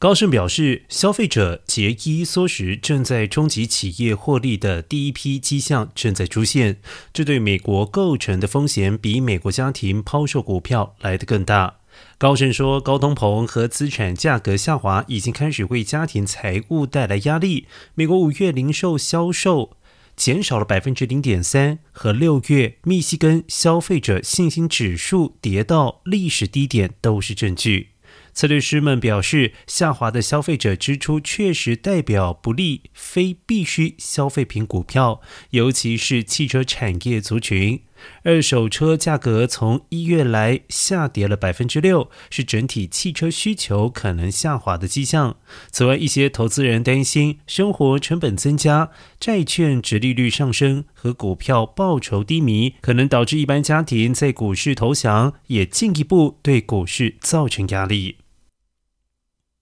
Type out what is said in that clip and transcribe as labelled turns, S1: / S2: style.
S1: 高盛表示，消费者节衣缩食正在冲击企业获利的第一批迹象正在出现，这对美国构成的风险比美国家庭抛售股票来得更大。高盛说，高通膨和资产价格下滑已经开始为家庭财务带来压力。美国五月零售销售减少了百分之零点三，和六月密西根消费者信心指数跌到历史低点都是证据。策略师们表示，下滑的消费者支出确实代表不利非必需消费品股票，尤其是汽车产业族群。二手车价格从一月来下跌了百分之六，是整体汽车需求可能下滑的迹象。此外，一些投资人担心生活成本增加、债券值利率上升和股票报酬低迷，可能导致一般家庭在股市投降，也进一步对股市造成压力。